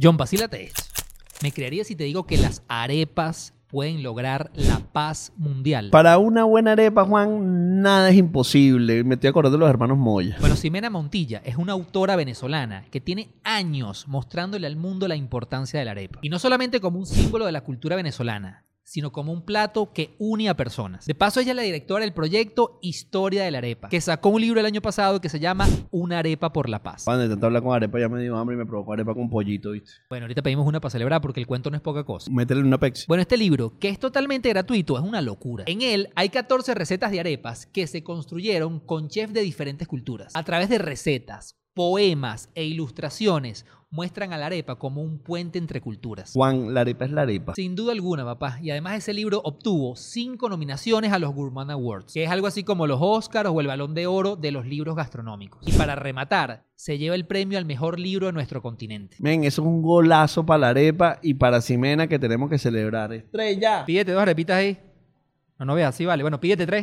John, vacílate esto. Me creería si te digo que las arepas pueden lograr la paz mundial. Para una buena arepa, Juan, nada es imposible. Me estoy acordando de los hermanos Moya. Bueno, Ximena Montilla es una autora venezolana que tiene años mostrándole al mundo la importancia de la arepa. Y no solamente como un símbolo de la cultura venezolana, sino como un plato que une a personas. De paso, ella es la directora del proyecto Historia de la Arepa, que sacó un libro el año pasado que se llama Una arepa por la paz. Cuando intenté hablar con arepa ya me dio hambre y me provocó arepa con pollito, ¿viste? Bueno, ahorita pedimos una para celebrar porque el cuento no es poca cosa. Métele una Pepsi. Bueno, este libro, que es totalmente gratuito, es una locura. En él hay 14 recetas de arepas que se construyeron con chefs de diferentes culturas. A través de recetas, poemas e ilustraciones muestran a la arepa como un puente entre culturas. Juan, la arepa es la arepa. Sin duda alguna, papá. Y además ese libro obtuvo cinco nominaciones a los Gourmand Awards, que es algo así como los Oscars o el Balón de Oro de los libros gastronómicos. Y para rematar, se lleva el premio al mejor libro de nuestro continente. Men, eso es un golazo para la arepa y para Ximena que tenemos que celebrar. ¡Estrella! Pídete dos arepitas ahí. No, no veas, sí, vale. Bueno, pídete tres.